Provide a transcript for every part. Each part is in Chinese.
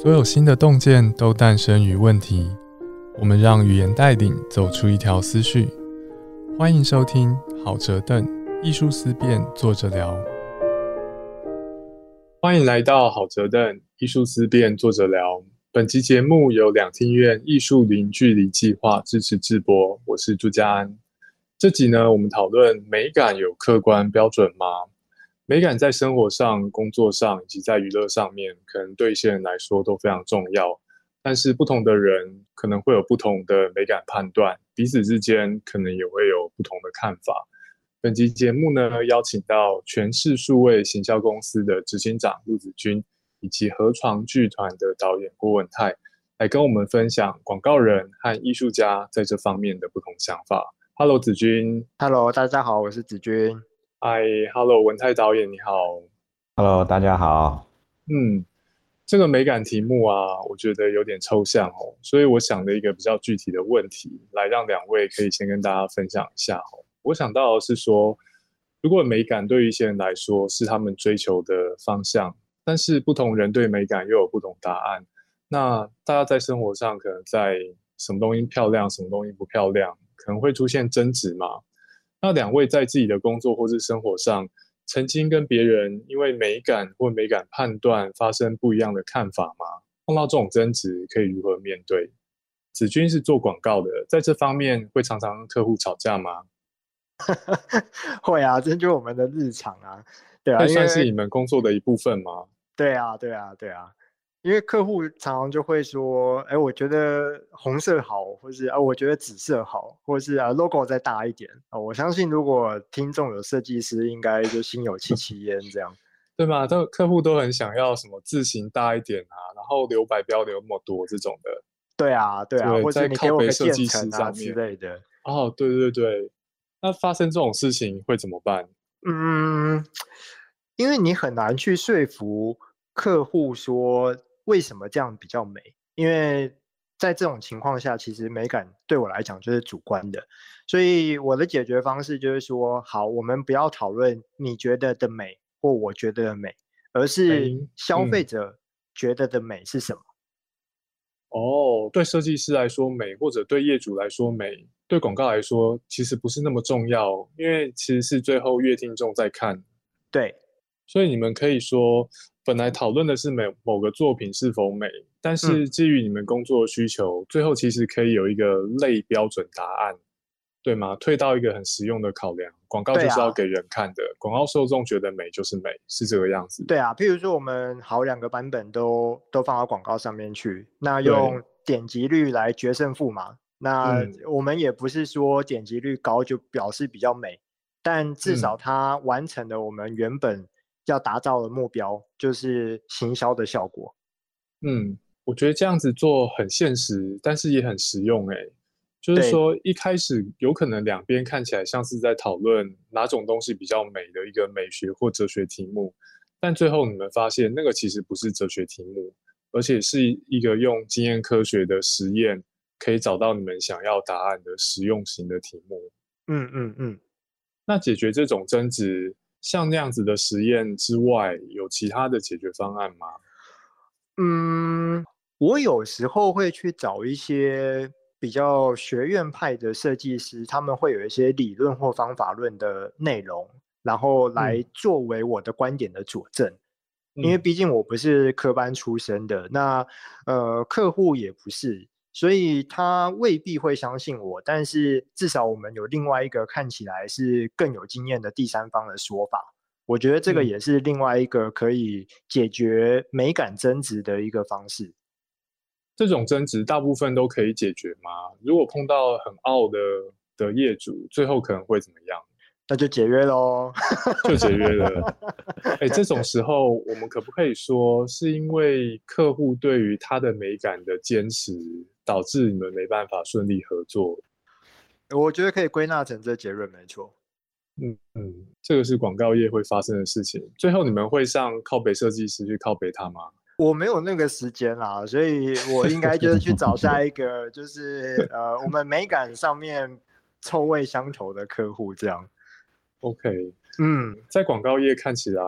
所有新的洞见都诞生于问题。我们让语言带领走出一条思绪。欢迎收听好折凳艺术思辨，坐着聊。欢迎来到好折凳艺术思辨，坐着聊。本期节目由两厅院艺术零距离计划支持制播。我是朱家安。这集呢，我们讨论美感有客观标准吗？美感在生活上、工作上以及在娱乐上面，可能对一些人来说都非常重要。但是不同的人可能会有不同的美感判断，彼此之间可能也会有不同的看法。本集节目呢，邀请到全市数位行销公司的执行长陆子君，以及河床剧团的导演郭文泰，来跟我们分享广告人和艺术家在这方面的不同想法。Hello，子君。Hello，大家好，我是子君。嗨，Hello，文泰导演你好。Hello，大家好。嗯，这个美感题目啊，我觉得有点抽象哦，所以我想了一个比较具体的问题，来让两位可以先跟大家分享一下哦。我想到的是说，如果美感对于一些人来说是他们追求的方向，但是不同人对美感又有不同答案，那大家在生活上可能在什么东西漂亮，什么东西不漂亮，可能会出现争执嘛？那两位在自己的工作或是生活上，曾经跟别人因为美感或美感判断发生不一样的看法吗？碰到这种争执，可以如何面对？子君是做广告的，在这方面会常常跟客户吵架吗？会啊，这就是我们的日常啊。对啊，算是你们工作的一部分吗？对啊，对啊，对啊。因为客户常常就会说：“哎，我觉得红色好，或是啊，我觉得紫色好，或是啊，logo 再大一点啊。”我相信，如果听众有设计师，应该就心有戚戚焉，这样对吗？都客户都很想要什么字型大一点啊，然后留白标留那么多这种的。对啊，对啊，或者你给我个设计师啊之类的。哦，对对对，那发生这种事情会怎么办？嗯，因为你很难去说服客户说。为什么这样比较美？因为在这种情况下，其实美感对我来讲就是主观的，所以我的解决方式就是说：好，我们不要讨论你觉得的美或我觉得的美，而是消费者觉得的美是什么。哦，对设计师来说美，或者对业主来说美，对广告来说其实不是那么重要，因为其实是最后乐听众在看。对，所以你们可以说。本来讨论的是某某个作品是否美，但是基于你们工作的需求，最后其实可以有一个类标准答案，对吗？退到一个很实用的考量，广告就是要给人看的，广告受众觉得美就是美，是这个样子。对啊，譬如说我们好两个版本都都放到广告上面去，那用点击率来决胜负嘛。那我们也不是说点击率高就表示比较美，但至少它完成了我们原本。要达到的目标就是行销的效果。嗯，我觉得这样子做很现实，但是也很实用。哎，就是说一开始有可能两边看起来像是在讨论哪种东西比较美的一个美学或哲学题目，但最后你们发现那个其实不是哲学题目，而且是一个用经验科学的实验可以找到你们想要答案的实用型的题目。嗯嗯嗯。那解决这种争执？像那样子的实验之外，有其他的解决方案吗？嗯，我有时候会去找一些比较学院派的设计师，他们会有一些理论或方法论的内容，然后来作为我的观点的佐证。因为毕竟我不是科班出身的，那呃，客户也不是。所以他未必会相信我，但是至少我们有另外一个看起来是更有经验的第三方的说法。我觉得这个也是另外一个可以解决美感争执的一个方式。这种争执大部分都可以解决吗？如果碰到很傲的的业主，最后可能会怎么样？那就解约喽，就解约了。哎，这种时候我们可不可以说，是因为客户对于他的美感的坚持？导致你们没办法顺利合作，我觉得可以归纳成这结论，没错。嗯嗯，这个是广告业会发生的事情。最后你们会上靠北设计师去靠北他吗？我没有那个时间啦，所以我应该就是去找下一个，就是呃，我们美感上面臭味相投的客户这样。OK，嗯，在广告业看起来，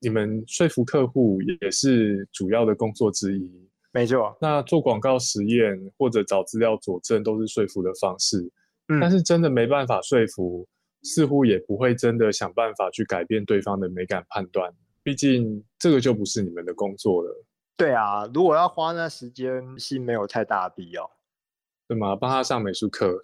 你们说服客户也是主要的工作之一。没错。那做广告实验或者找资料佐证都是说服的方式，嗯但是真的没办法说服，似乎也不会真的想办法去改变对方的美感判断。毕竟这个就不是你们的工作了，对啊，如果要花那时间，是没有太大的必要。对吗？帮他上美术课，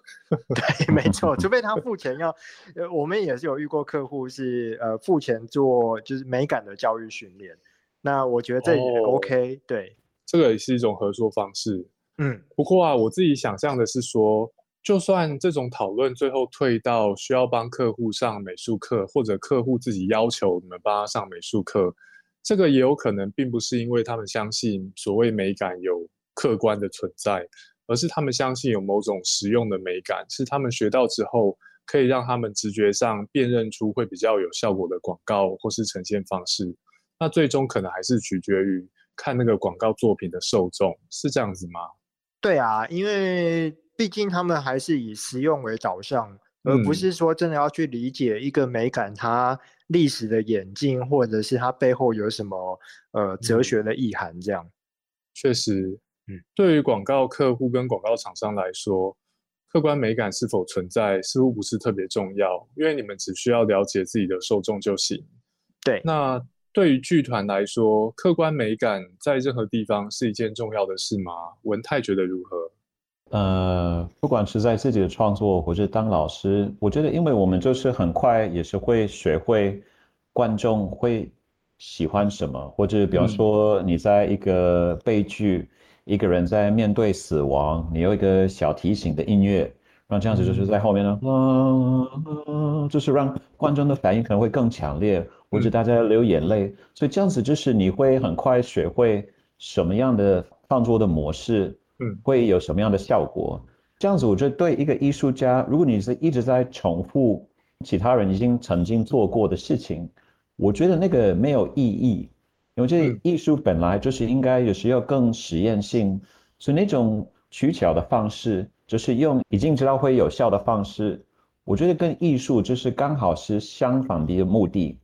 对，没错，除非他付钱要，呃，我们也是有遇过客户是呃付钱做就是美感的教育训练，那我觉得这也哦 OK，、对，这个也是一种合作方式。嗯，不过啊，我自己想象的是说，就算这种讨论最后退到需要帮客户上美术课，或者客户自己要求你们帮他上美术课，这个也有可能并不是因为他们相信所谓美感有客观的存在，而是他们相信有某种实用的美感，是他们学到之后可以让他们直觉上辨认出会比较有效果的广告或是呈现方式。那最终可能还是取决于看那个广告作品的受众，是这样子吗？对啊，因为毕竟他们还是以实用为导向，而不嗯是说真的要去理解一个美感它历史的演进，或者是它背后有什么呃哲嗯学的意涵这样。确实，嗯，对于广告客户跟广告厂商来说，客观美感是否存在似乎不是特别重要，因为你们只需要了解自己的受众就行。对，那对于剧团来说，客观美感在任何地方是一件重要的事吗？文泰觉得如何？呃，不管是在自己的创作，或者当老师，我觉得，因为我们就是很快也是会学会观众会喜欢什么，或者比方嗯说你在一个悲剧，一个人在面对死亡，你有一个小提醒的音乐，然后这样子就是在后面呢，嗯嗯，就是让观众的反应可能会更强烈，或者嗯大家流眼泪，所以这样子就是你会很快学会什么样的创作的模式。嗯会有什么样的效果？这样子，我觉得对一个艺术家，如果你是一直在重复其他人已经曾经做过的事情，我觉得那个没有意义。因为这嗯艺术本来就是应该有时要更实验性，所以那种取巧的方式，就是用已经知道会有效的方式，我觉得跟艺术就是刚好是相反的一个目的。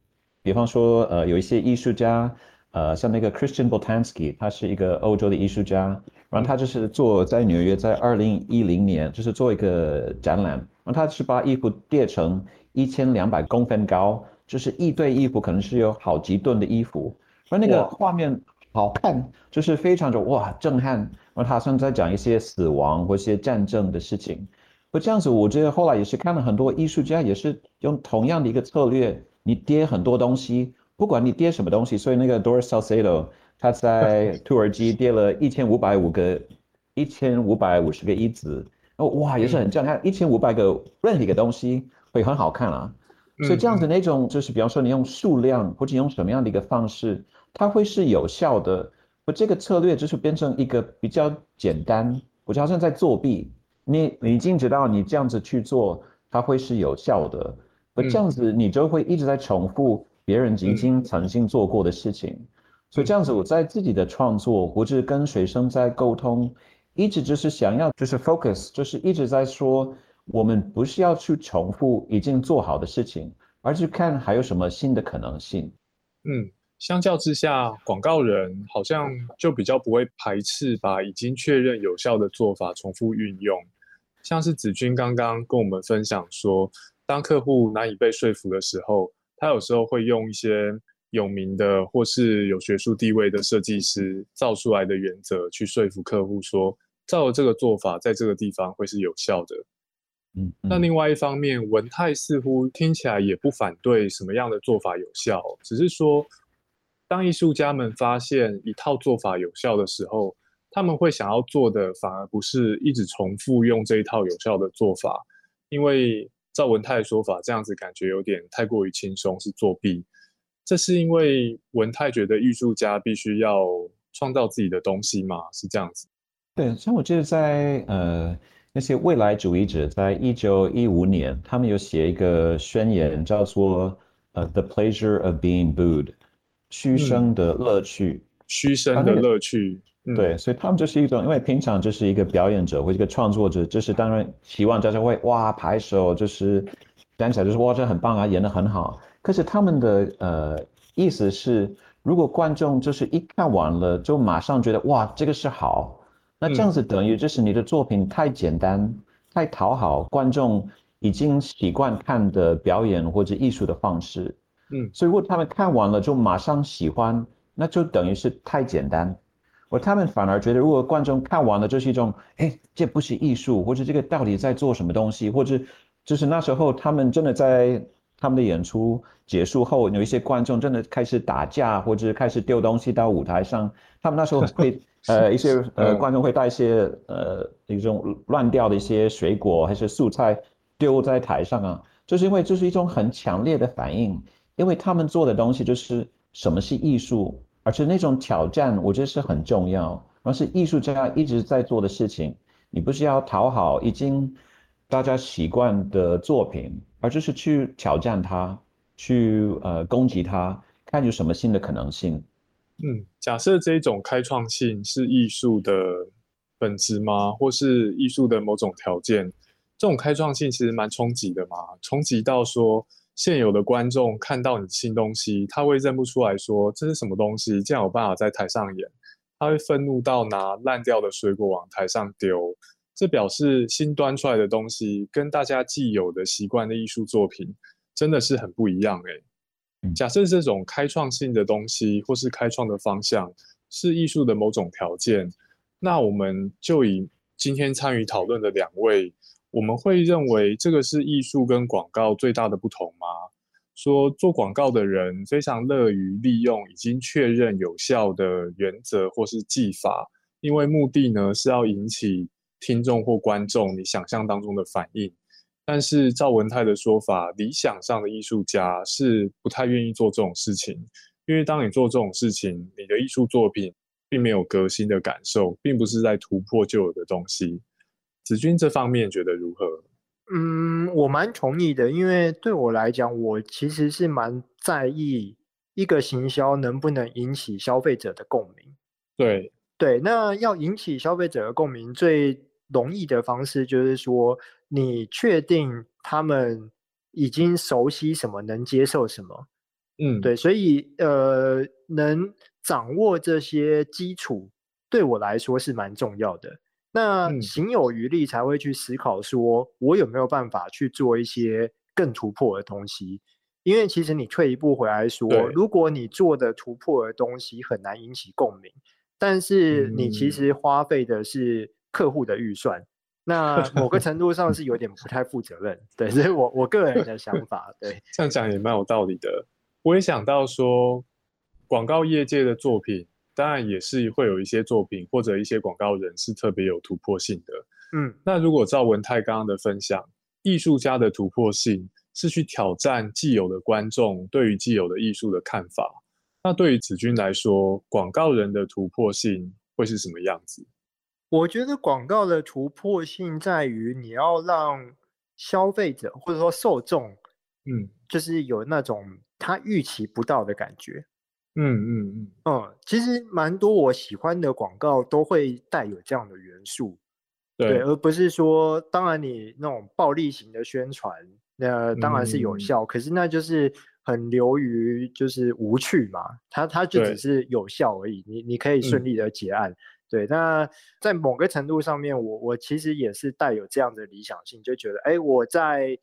比方说，呃，有一些艺术家，呃，像那个 Christian Botanski，他是一个欧洲的艺术家，然后他就是做在纽约，在二零一零年就是做一个展览，然后他是把衣服叠成一千两百公分高，就是一对衣服可能是有好几吨的衣服，然后那个画面好看，就是非常的哇震撼。然后他算在讲一些死亡或一些战争的事情，不这样子，我觉得后来也是看了很多艺术家也是用同样的一个策略，你跌很多东西，不管你跌什么东西，所以那个 Doris Salcedo 他在 土耳其跌了一千五百五个一千五百五十个一子，哦哇也是很震撼，一千五百个任何一个东西会很好看啊。所以这样子那种就是，比方说你用数量或者用什么样的一个方式，它会是有效的。我这个策略就是变成一个比较简单，我就好像在作弊。你你已经知道你这样子去做，它会是有效的。我这样子你就会一直在重复别人已经曾经做过的事情。所以这样子我在自己的创作或者跟学生在沟通，一直就是想要就是 focus，就是一直在说。我们不是要去重复已经做好的事情，而是看还有什么新的可能性。嗯，相较之下，广告人好像就比较不会排斥把已经确认有效的做法重复运用。像是子君刚刚跟我们分享说，当客户难以被说服的时候，他有时候会用一些有名的或是有学术地位的设计师造出来的原则去说服客户说，照这个做法在这个地方会是有效的。嗯，那另外一方面，文泰似乎听起来也不反对什么样的做法有效，只是说，当艺术家们发现一套做法有效的时候，他们会想要做的反而不是一直重复用这一套有效的做法，因为照文泰的说法，这样子感觉有点太过于轻松，是作弊。这是因为文泰觉得艺术家必须要创造自己的东西嘛？是这样子。对，像我记得在呃。那些未来主义者在一九一五年，他们有写一个宣言，叫做呃 “The pleasure of being booed”，虚声的乐趣，虚声的乐趣。嗯、对，所以他们就是一种，因为平常就是一个表演者或一个创作者，就是当然希望大家会哇拍手，就是站起来就是哇这很棒啊，演得很好。可是他们的呃意思是，如果观众就是一看完了就马上觉得哇这个是好，那这样子等于就是你的作品太简单、太讨好观众已经习惯看的表演或者艺术的方式。嗯，所以如果他们看完了就马上喜欢，那就等于是太简单。而他们反而觉得，如果观众看完了就是一种，哎，这不是艺术，或者这个到底在做什么东西，或者就是那时候他们真的在他们的演出结束后，有一些观众真的开始打架，或者开始丢东西到舞台上，他们那时候会呃一些呃观众会带一些呃一种乱掉的一些水果还是素菜丢在台上啊，就是因为这是一种很强烈的反应，因为他们做的东西就是什么是艺术。而且那种挑战，我觉得是很重要，而是艺术家一直在做的事情。你不是要讨好已经大家习惯的作品，而就是去挑战它，去呃攻击它，看有什么新的可能性。嗯，假设这种开创性是艺术的本质吗？或是艺术的某种条件？这种开创性其实蛮冲击的嘛，冲击到说。现有的观众看到你新东西，他会认不出来，说这是什么东西，这样有办法在台上演，他会愤怒到拿烂掉的水果往台上丢。这表示新端出来的东西跟大家既有的习惯的艺术作品真的是很不一样诶。假设这种开创性的东西或是开创的方向是艺术的某种条件，那我们就以今天参与讨论的两位。我们会认为这个是艺术跟广告最大的不同吗？说做广告的人非常乐于利用已经确认有效的原则或是技法，因为目的呢是要引起听众或观众你想象当中的反应。但是赵文泰的说法，理想上的艺术家是不太愿意做这种事情，因为当你做这种事情，你的艺术作品并没有革新的感受，并不是在突破旧有的东西。子君这方面觉得如何？嗯，我蛮同意的，因为对我来讲，我其实是蛮在意一个行销能不能引起消费者的共鸣。对对，那要引起消费者的共鸣，最容易的方式就是说，你确定他们已经熟悉什么，能接受什么。嗯，对，所以呃，能掌握这些基础，对我来说是蛮重要的。那行有余力才会去思考，说我有没有办法去做一些更突破的东西？因为其实你退一步回来说，如果你做的突破的东西很难引起共鸣，但是你其实花费的是客户的预算，那某个程度上是有点不太负责任。对，所以我我个人的想法，对 这样讲也蛮有道理的。我也想到说，广告业界的作品。当然也是会有一些作品或者一些广告人是特别有突破性的。嗯，那如果赵文泰刚刚的分享，艺术家的突破性是去挑战既有的观众对于既有的艺术的看法，那对于子君来说，广告人的突破性会是什么样子？我觉得广告的突破性在于你要让消费者或者说受众，嗯，就是有那种他预期不到的感觉。嗯嗯嗯。嗯，其实蛮多我喜欢的广告都会带有这样的元素，对，而不是说，当然你那种暴力型的宣传，那当然是有效，可是那就是很流于就是无趣嘛，它它就只是有效而已，你你可以顺利的结案，对，那在某个程度上面，我我其实也是带有这样的理想性，就觉得，哎，我在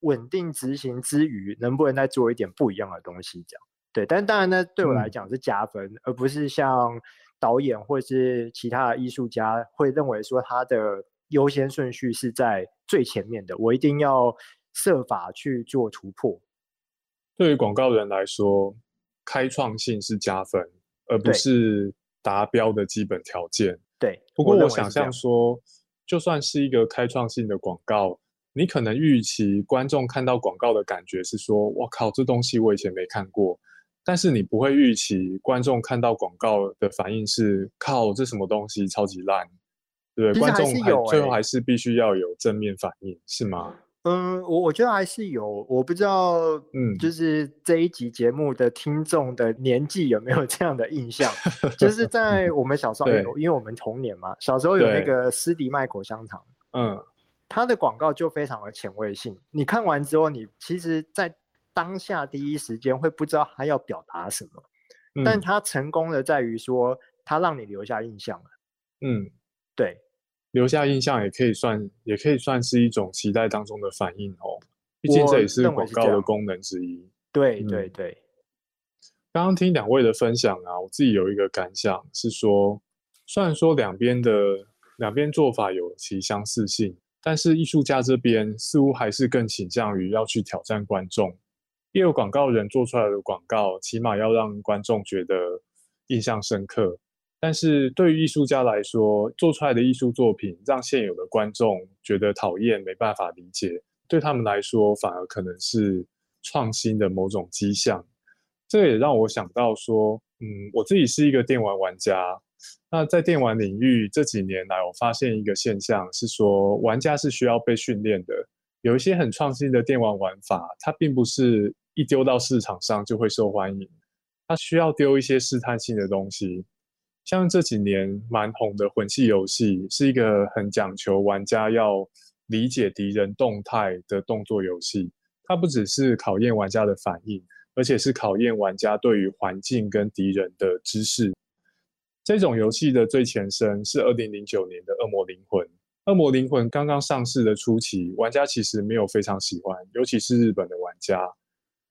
稳定执行之余，能不能再做一点不一样的东西，这样。对，但当然呢，对我来讲是加分，而不是像导演或是其他的艺术家会认为说他的优先顺序是在最前面的，我一定要设法去做突破。对于广告人来说，开创性是加分，而不是达标的基本条件。对，不过我想象说，就算是一个开创性的广告，你可能预期观众看到广告的感觉是说：“我靠，这东西我以前没看过。”但是你不会预期观众看到广告的反应是靠这什么东西超级烂，对不对？观众还最后还是必须要有正面反应，是吗？嗯，我我觉得还是有，我不知道，嗯，就是这一集节目的听众的年纪有没有这样的印象？就是在我们小时候 有，因为我们童年嘛，小时候有那个斯迪麦口香糖，嗯，它的广告就非常的前卫性。你看完之后，你其实，在当下第一时间会不知道他要表达什么，但他成功的在于说，他让你留下印象了。嗯，对，留下印象也可以算，也可以算是一种期待当中的反应哦。毕竟这也是广告的功能之一。对对对。刚刚听两位的分享啊，我自己有一个感想是说，虽然说两边的两边做法有其相似性，但是艺术家这边似乎还是更倾向于要去挑战观众。业务广告人做出来的广告，起码要让观众觉得印象深刻。但是对于艺术家来说，做出来的艺术作品让现有的观众觉得讨厌，没办法理解，对他们来说反而可能是创新的某种迹象。这也让我想到说，嗯，我自己是一个电玩玩家。那在电玩领域这几年来，我发现一个现象是说，玩家是需要被训练的。有一些很创新的电玩玩法，它并不是一丢到市场上就会受欢迎，它需要丢一些试探性的东西。像这几年蛮红的魂系游戏，是一个很讲求玩家要理解敌人动态的动作游戏。它不只是考验玩家的反应。而且是考验玩家对于环境跟敌人的知识。这种游戏的最前身是二零零九年的《恶魔灵魂》。《恶魔灵魂》刚刚上市的初期，玩家其实没有非常喜欢，尤其是日本的玩家。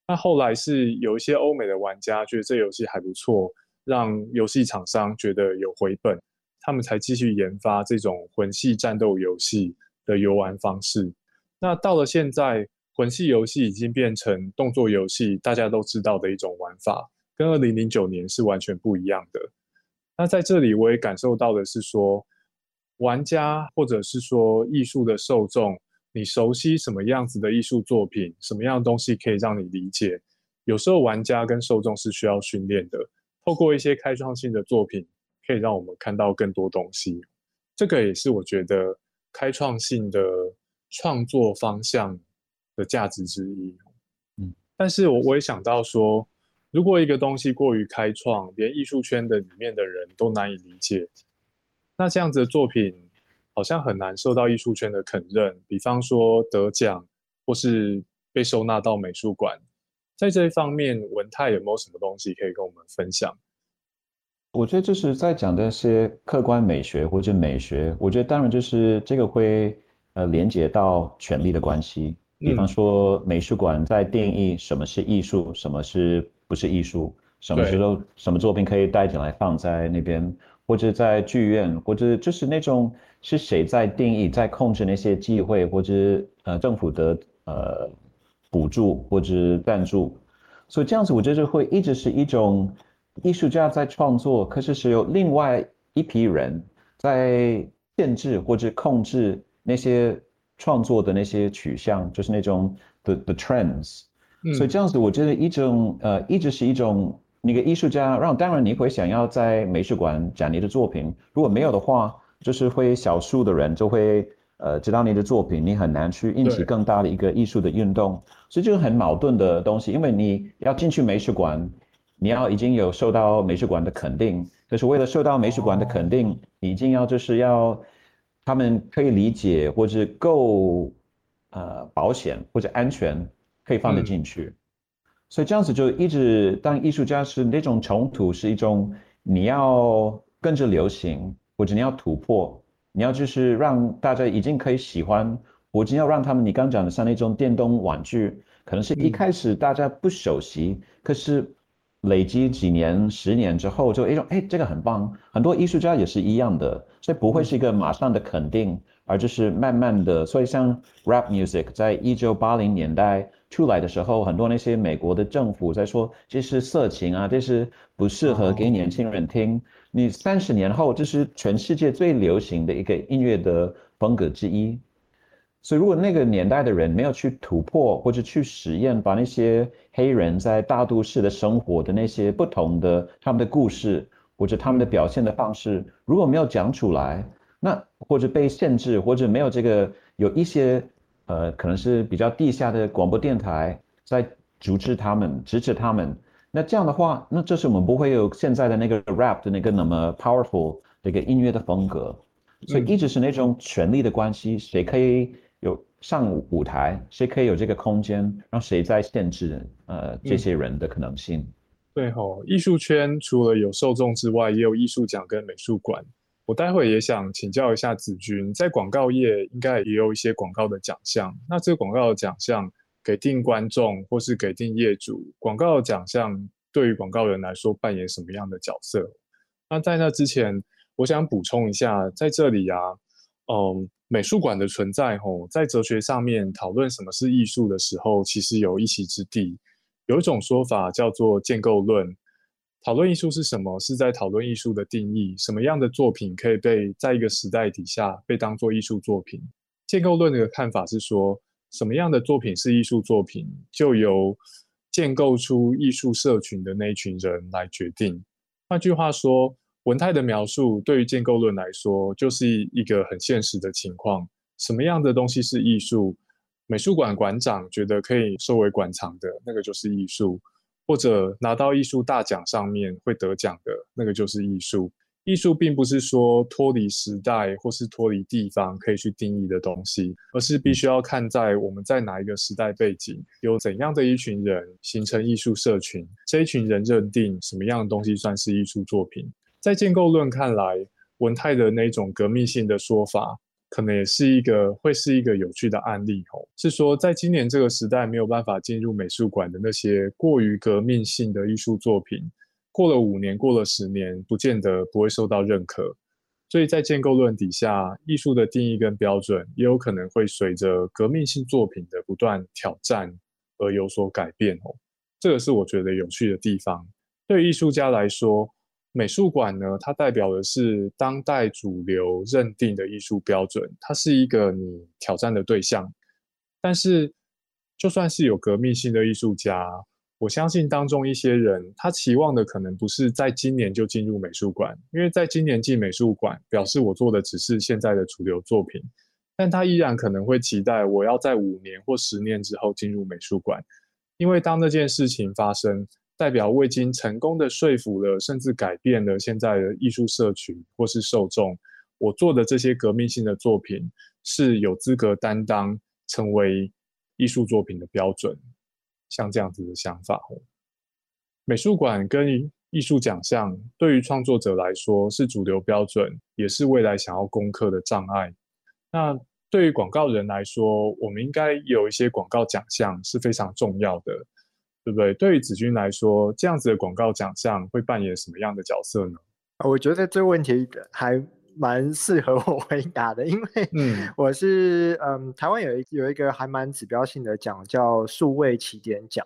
那后来是有一些欧美的玩家觉得这游戏还不错，让游戏厂商觉得有回本，他们才继续研发这种魂系战斗游戏的游玩方式。那到了现在。魂系游戏已经变成动作游戏，大家都知道的一种玩法，跟二零零九年是完全不一样的。那在这里，我也感受到的是说，玩家或者是说艺术的受众，你熟悉什么样子的艺术作品，什么样的东西可以让你理解？有时候玩家跟受众是需要训练的，透过一些开创性的作品，可以让我们看到更多东西。这个也是我觉得开创性的创作方向。的价值之一，嗯，但是我我也想到说，如果一个东西过于开创，连艺术圈的里面的人都难以理解，那这样子的作品好像很难受到艺术圈的肯认。比方说得奖，或是被收纳到美术馆，在这一方面，文泰有没有什么东西可以跟我们分享？我觉得就是在讲这些客观美学或者美学，我觉得当然就是这个会呃连接到权力的关系。比方说，美术馆在定义什么是艺术，什么是不是艺术，什么时候什么作品可以带进来放在那边，或者在剧院，或者就是那种是谁在定义、在控制那些机会，或者呃政府的呃补助或者赞助，所以这样子，我觉得会一直是一种艺术家在创作，可是是有另外一批人在限制或者控制那些。创作的那些取向，就是那种 the the trends，所以这样子，我觉得一种呃，一直是一种那个艺术家让，当然你会想要在美术馆展你的作品，如果没有的话，就是会少数的人就会呃知道你的作品，你很难去引起更大的一个艺术的运动，所以这个很矛盾的东西，因为你要进去美术馆，你要已经有受到美术馆的肯定，可是为了受到美术馆的肯定，你一定要就是要。他们可以理解，或者够呃保险或者安全，可以放得进去。所以这样子就一直当艺术家是那种冲突，是一种你要跟着流行，或者你要突破，你要就是让大家已经可以喜欢，我只要让他们你刚讲的像那种电动玩具，可能是一开始大家不熟悉，可是。累积几年、十年之后，就一种哎，这个很棒。很多艺术家也是一样的，所以不会是一个马上的肯定，而就是慢慢的。所以像 rap music 在一九八零年代出来的时候，很多那些美国的政府在说这是色情啊，这是不适合给年轻人听。你三十年后，这是全世界最流行的一个音乐的风格之一。所以，如果那个年代的人没有去突破或者去实验，把那些黑人在大都市的生活的那些不同的他们的故事或者他们的表现的方式，如果没有讲出来，那或者被限制，或者没有这个有一些呃，可能是比较地下的广播电台在阻止他们、支持他们，那这样的话，那这是我们不会有现在的那个 rap 的那个那么 powerful 的一个音乐的风格。所以一直是那种权力的关系，谁可以？有上舞台，谁可以有这个空间，让谁在限制呃这些人的可能性？对吼，艺术圈除了有受众之外，也有艺术奖跟美术馆。我待会也想请教一下子君，在广告业应该也有一些广告的奖项。那这个广告的奖项给定观众或是给定业主，广告的奖项对于广告人来说扮演什么样的角色？那在那之前，我想补充一下，在这里啊，嗯，美术馆的存在吼，在哲学上面讨论什么是艺术的时候，其实有一席之地。有一种说法叫做建构论。讨论艺术是什么？是在讨论艺术的定义。什么样的作品可以被在一个时代底下被当做艺术作品？建构论的看法是说，什么样的作品是艺术作品，就由建构出艺术社群的那一群人来决定。换句话说，文泰的描述对于建构论来说，就是一个很现实的情况：什么样的东西是艺术？美术馆馆长觉得可以收为馆藏的那个就是艺术。或者拿到艺术大奖上面会得奖的那个就是艺术。艺术并不是说脱离时代或是脱离地方可以去定义的东西，而是必须要看在我们在哪一个时代背景，有怎样的一群人形成艺术社群，这一群人认定什么样的东西算是艺术作品。在建构论看来，文泰的那种革命性的说法。可能也是一个会是一个有趣的案例哦，是说在今年这个时代没有办法进入美术馆的那些过于革命性的艺术作品，过了五年，过了十年，不见得不会受到认可。所以在建构论底下，艺术的定义跟标准也有可能会随着革命性作品的不断挑战而有所改变哦。这个是我觉得有趣的地方。对艺术家来说。美术馆呢，它代表的是当代主流认定的艺术标准，它是一个你挑战的对象。但是，就算是有革命性的艺术家，我相信当中一些人，他期望的可能不是在今年就进入美术馆，因为在今年进美术馆，表示我做的只是现在的主流作品。但他依然可能会期待我要在五年或十年之后进入美术馆，因为当那件事情发生。代表未经成功的说服了，甚至改变了现在的艺术社群或是受众，我做的这些革命性的作品是有资格担当成为艺术作品的标准，像这样子的想法。美术馆跟艺术奖项对于创作者来说是主流标准，也是未来想要攻克的障碍。那对于广告人来说，我们应该有一些广告奖项是非常重要的。对不对？对于子君来说，这样子的广告奖项会扮演什么样的角色呢？我觉得这个问题还蛮适合我回答的，因为我是嗯，台湾有一有一个还蛮指标性的奖叫数位起点奖，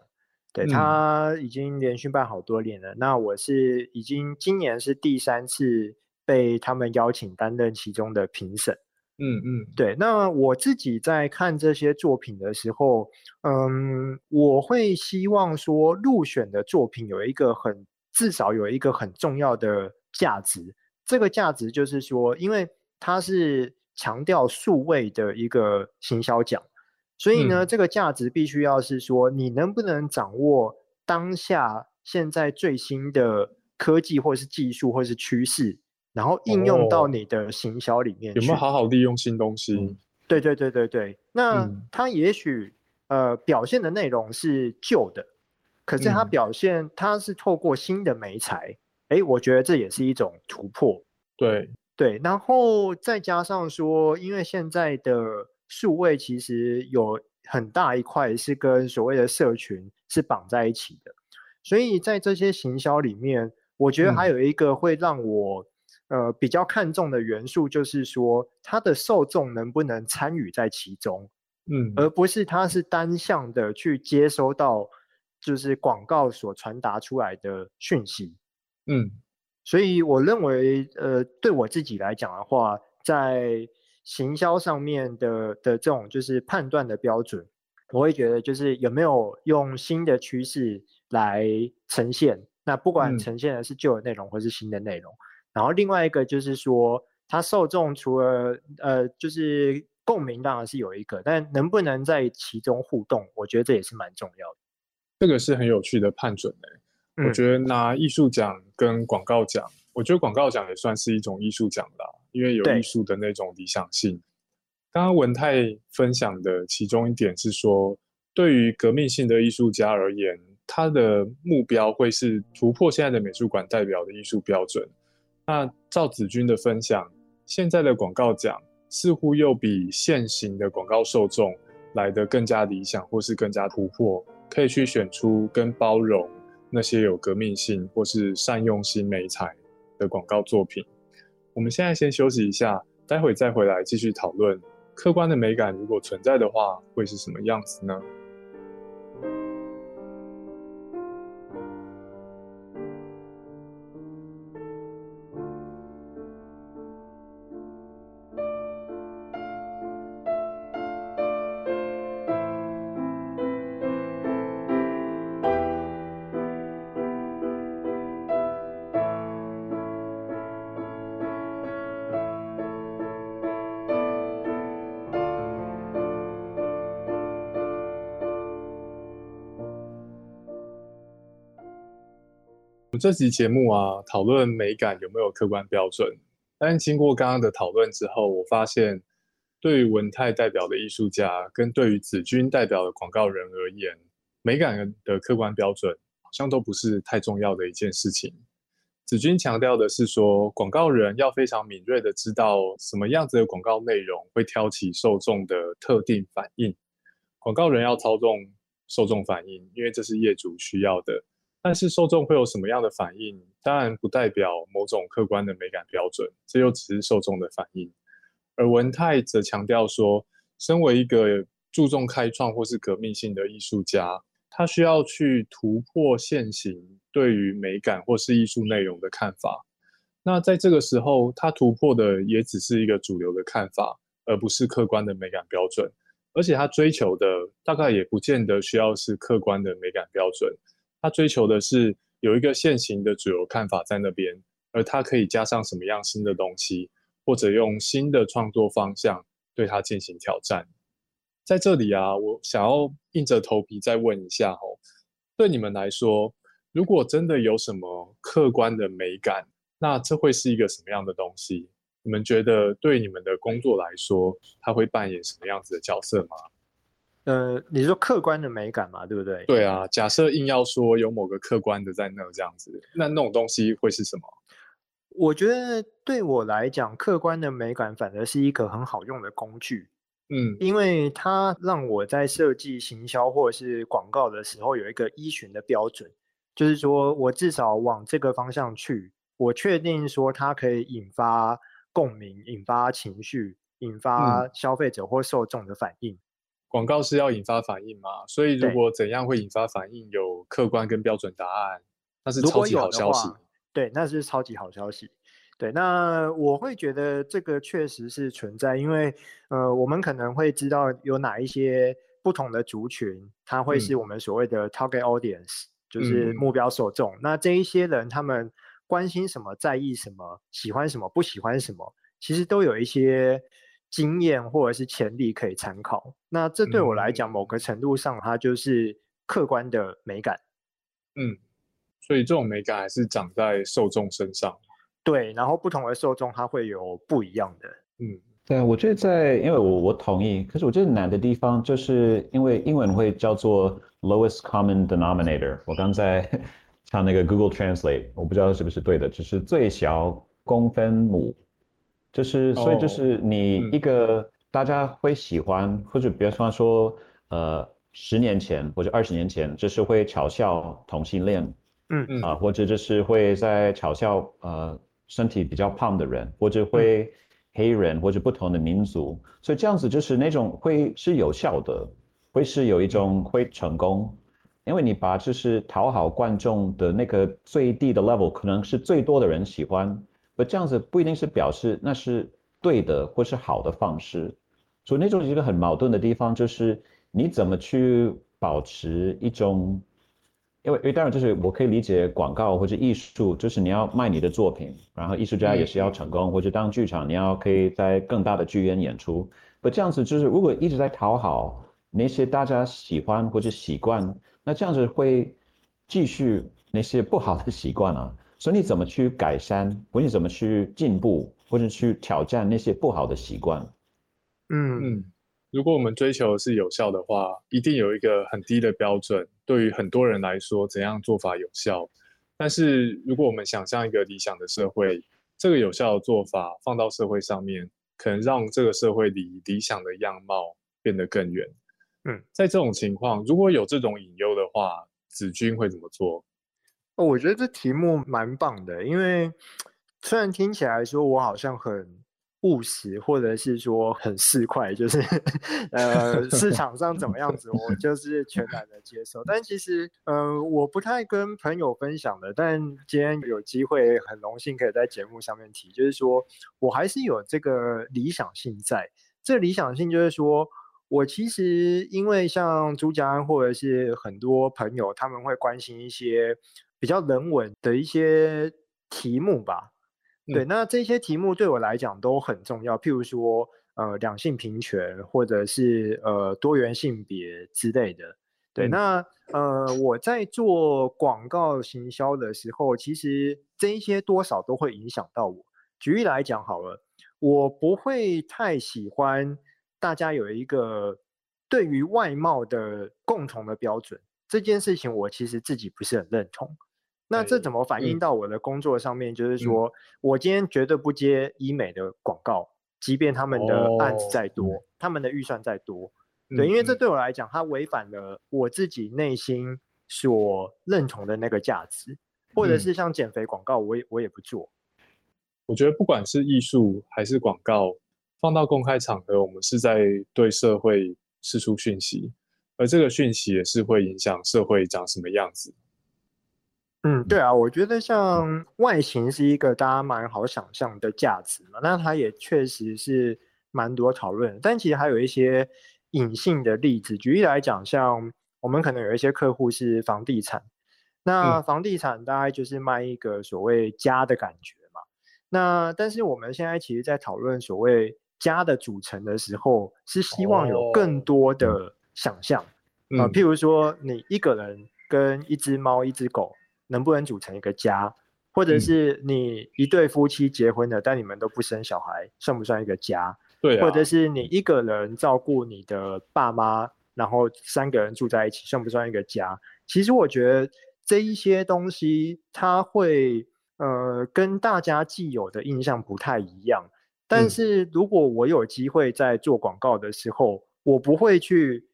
对，它已经连续办好多年了。那我是已经今年是第三次被他们邀请担任其中的评审。嗯嗯，对。那我自己在看这些作品的时候，嗯，我会希望说入选的作品有一个很至少有一个很重要的价值。这个价值就是说，因为它是强调数位的一个行销奖，所以呢，这个价值必须要是说你能不能掌握当下现在最新的科技或是技术或是趋势。然后应用到你的行销里面，有没有好好利用新东西？对对对对对。那它也许呃表现的内容是旧的，可是它表现它是透过新的媒材，哎，我觉得这也是一种突破。对对，然后再加上说，因为现在的数位其实有很大一块是跟所谓的社群是绑在一起的，所以在这些行销里面，我觉得还有一个会让我。呃，比较看重的元素就是说，它的受众能不能参与在其中，嗯，而不是它是单向的去接收到，就是广告所传达出来的讯息，嗯，所以我认为，呃，对我自己来讲的话，在行销上面的的这种就是判断的标准，我会觉得就是有没有用新的趋势来呈现，那不管呈现的是旧的内容或是新的内容。然后另外一个就是说，它受众除了呃，就是共鸣当然是有一个，但能不能在其中互动，我觉得这也是蛮重要的。这个是很有趣的判准诶。我觉得拿艺术奖跟广告奖，我觉得广告奖也算是一种艺术奖啦，因为有艺术的那种理想性。刚刚文泰分享的其中一点是说，对于革命性的艺术家而言，他的目标会是突破现在的美术馆代表的艺术标准。那赵子君的分享，现在的广告奖似乎又比现行的广告受众来得更加理想，或是更加突破，可以去选出跟包容那些有革命性或是善用新美材的广告作品。我们现在先休息一下，待会再回来继续讨论客观的美感如果存在的话，会是什么样子呢？这集节目啊，讨论美感有没有客观标准？但经过刚刚的讨论之后，我发现，对于文泰代表的艺术家，跟对于子君代表的广告人而言，美感的客观标准好像都不是太重要的一件事情。子君强调的是说，广告人要非常敏锐的知道什么样子的广告内容会挑起受众的特定反应，广告人要操纵受众反应，因为这是业主需要的。但是受众会有什么样的反应，当然不代表某种客观的美感标准，这又只是受众的反应。而文泰则强调说，身为一个注重开创或是革命性的艺术家，他需要去突破现行对于美感或是艺术内容的看法。那在这个时候，他突破的也只是一个主流的看法，而不是客观的美感标准。而且他追求的大概也不见得需要是客观的美感标准。他追求的是有一个现行的主流看法在那边，而他可以加上什么样新的东西，或者用新的创作方向对他进行挑战。在这里啊，我想要硬着头皮再问一下哦，对你们来说，如果真的有什么客观的美感，那这会是一个什么样的东西？你们觉得对你们的工作来说，它会扮演什么样子的角色吗？呃，你说客观的美感嘛，对不对？对啊，假设硬要说有某个客观的在那这样子，那那种东西会是什么？我觉得对我来讲，客观的美感反而是一个很好用的工具。嗯，因为它让我在设计行销或者是广告的时候有一个依循的标准，就是说我至少往这个方向去，我确定说它可以引发共鸣、引发情绪、引发消费者或受众的反应。广告是要引发反应嘛？所以如果怎样会引发反应，有客观跟标准答案，那是超级好消息。对，那是超级好消息。对，那我会觉得这个确实是存在，因为呃，我们可能会知道有哪一些不同的族群，它会是我们所谓的 target audience，就是目标受众。那这一些人，他们关心什么，在意什么，喜欢什么，不喜欢什么，其实都有一些。经验或者是潜力可以参考，那这对我来讲，某个程度上，它就是客观的美感。嗯，所以这种美感还是长在受众身上。对，然后不同的受众，它会有不一样的。嗯，对，我觉得在，因为我我同意，可是我觉得难的地方，就是因为英文会叫做 lowest common denominator。我刚在唱那个 Google Translate，我不知道是不是对的，就是最小公分母。就是，所以就是你一个大家会喜欢，或者比方说说，呃，十年前或者二十年前，就是会嘲笑同性恋，嗯。嗯，啊，或者就是会在嘲笑呃身体比较胖的人，或者会黑人或者不同的民族，所以这样子就是那种会是有效的，会是有一种会成功，因为你把就是讨好观众的那个最低的 level，可能是最多的人喜欢。而这样子不一定是表示那是对的或是好的方式，所以那种一个很矛盾的地方就是你怎么去保持一种，因为因为当然就是我可以理解广告或者艺术，就是你要卖你的作品，然后艺术家也是要成功，或者当剧场你要可以在更大的剧院演出。不这样子就是如果一直在讨好那些大家喜欢或者习惯，那这样子会继续那些不好的习惯啊。所以你怎么去改善，或者怎么去进步，或者去挑战那些不好的习惯？嗯嗯，如果我们追求的是有效的话，一定有一个很低的标准。对于很多人来说，怎样做法有效？但是如果我们想象一个理想的社会，这个有效的做法放到社会上面，可能让这个社会离理想的样貌变得更远。嗯，在这种情况，如果有这种隐忧的话，子君会怎么做？我觉得这题目蛮棒的，因为虽然听起来说我好像很。务实，或者是说很市侩，就是 呃市场上怎么样子，我就是全然的接受。但其实，呃，我不太跟朋友分享的。但今天有机会，很荣幸可以在节目上面提，就是说我还是有这个理想性在。这理想性就是说，我其实因为像朱家安或者是很多朋友，他们会关心一些比较人文的一些题目吧。对，那这些题目对我来讲都很重要，譬如说，呃，两性平权，或者是呃多元性别之类的。对，那呃我在做广告行销的时候，其实这一些多少都会影响到我。举例来讲好了，我不会太喜欢大家有一个对于外貌的共同的标准，这件事情我其实自己不是很认同。那这怎么反映到我的工作上面？就是说我今天绝对不接医美的广告，即便他们的案子再多，他们的预算再多，对，因为这对我来讲，它违反了我自己内心所认同的那个价值，或者是像减肥广告，我也我也不做。我觉得不管是艺术还是广告，放到公开场合，我们是在对社会释出讯息，而这个讯息也是会影响社会长什么样子。嗯，对啊，我觉得像外形是一个大家蛮好想象的价值嘛，那它也确实是蛮多讨论。但其实还有一些隐性的例子，举例来讲，像我们可能有一些客户是房地产，那房地产大概就是卖一个所谓家的感觉嘛。那但是我们现在其实，在讨论所谓家的组成的时候，是希望有更多的想象啊，譬如说你一个人跟一只猫、一只狗。能不能组成一个家，或者是你一对夫妻结婚了，但你们都不生小孩，算不算一个家？对，或者是你一个人照顾你的爸妈，然后三个人住在一起，算不算一个家？其实我觉得这一些东西，它会呃跟大家既有的印象不太一样。但是如果我有机会在做广告的时候，我不会去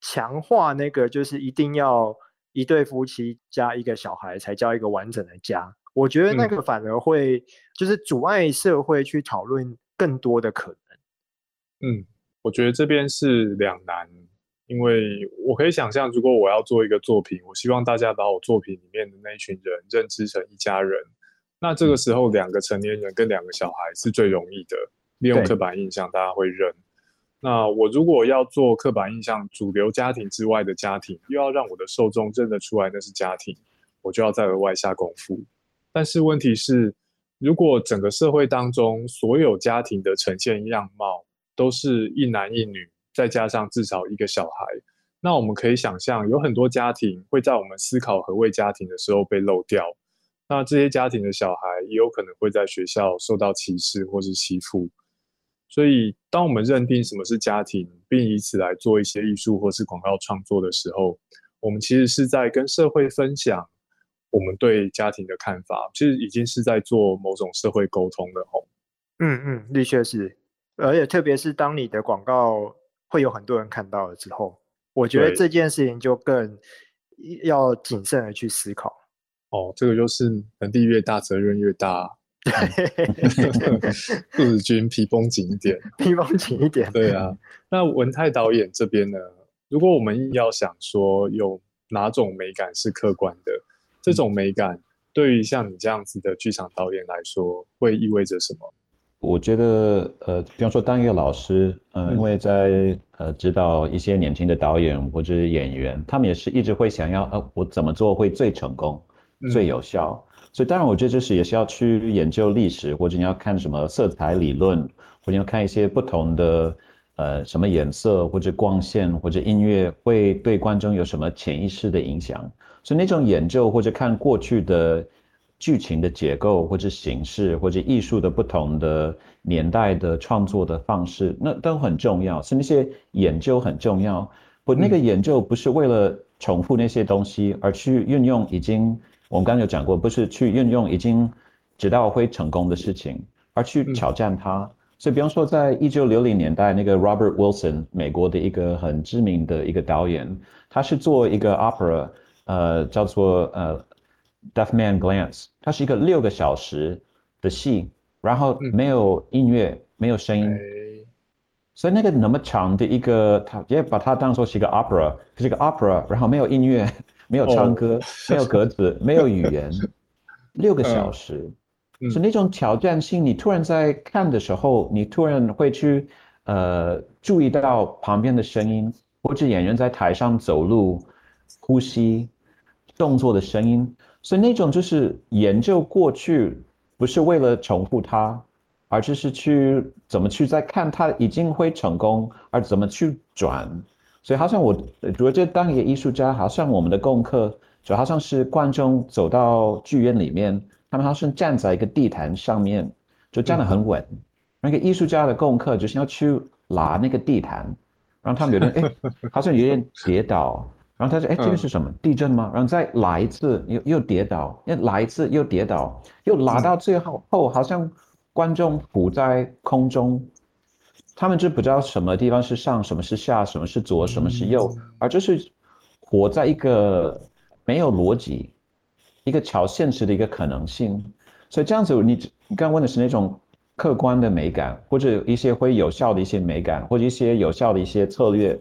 强化那个，就是一定要。一对夫妻加一个小孩才叫一个完整的家，我觉得那个反而会就是阻碍社会去讨论更多的可能。嗯，我觉得这边是两难，因为我可以想象，如果我要做一个作品，我希望大家把我作品里面的那一群人认知成一家人，那这个时候两个成年人跟两个小孩是最容易的，利用刻板印象，大家会认。那我如果要做刻板印象主流家庭之外的家庭，又要让我的受众认得出来那是家庭，我就要再额外下功夫。但是问题是，如果整个社会当中所有家庭的呈现样貌都是一男一女，再加上至少一个小孩，那我们可以想象，有很多家庭会在我们思考何谓家庭的时候被漏掉。那这些家庭的小孩也有可能会在学校受到歧视或是欺负。所以，当我们认定什么是家庭，并以此来做一些艺术或是广告创作的时候，我们其实是在跟社会分享我们对家庭的看法，其实已经是在做某种社会沟通的吼。嗯嗯，的确是，而且特别是当你的广告会有很多人看到了之后，我觉得这件事情就更要谨慎的去思考。哦，这个就是能力越大，责任越大。杜子君皮绷紧一点，皮绷紧一点。对啊，那文泰导演这边呢？如果我们要想说有哪种美感是客观的，这种美感对于像你这样子的剧场导演来说，会意味着什么？我觉得，呃，比方说当一个老师，嗯，因为在呃指导一些年轻的导演或者是演员，他们也是一直会想要，呃，我怎么做会最成功、最有效。所以当然，我觉得这是也是要去研究历史，或者你要看什么色彩理论，或者要看一些不同的呃什么颜色或者光线或者音乐会对观众有什么潜意识的影响。所以那种研究或者看过去的剧情的结构或者形式或者艺术的不同的年代的创作的方式，那都很重要，是那些研究很重要。不，那个研究不是为了重复那些东西，而去运用已经我们刚刚有讲过，不是去运用已经知道会成功的事情，而去挑战它。所以，比方说，在一九六零年代，那个 Robert Wilson，美国的一个很知名的一个导演，他是做一个 opera，呃，叫做呃《Deaf Man Glance》，它是一个六个小时的戏，然后没有音乐，没有声音，所以那个那么长的一个，他也把它当做是一个 opera，是一个 opera，然后没有音乐，没有唱歌，没有格子，没有语言，六个小时。是那种挑战性，你突然在看的时候，你突然会去呃注意到旁边的声音，或者演员在台上走路、呼吸、动作的声音，所以那种就是研究过去，不是为了重复它，而就是去怎么去在看它已经会成功，而怎么去转。所以好像我觉得当一个艺术家，好像我们的功课就好像是观众走到剧院里面。他们好像站在一个地毯上面，就站得很稳。那个艺术家的功课就是要去拿那个地毯，然后他们有点 哎，好像有点跌倒。然后他说：“哎，这个是什么？地震吗？”然后再来一次，又又跌倒，又来一次又跌倒，又拉到最后后，好像观众浮在空中，他们就不知道什么地方是上，什么是下，什么是左，什么是右，而就是活在一个没有逻辑。一个超现实的一个可能性，所以这样子，你你刚问的是那种客观的美感，或者一些会有效的一些美感，或者一些有效的一些策略，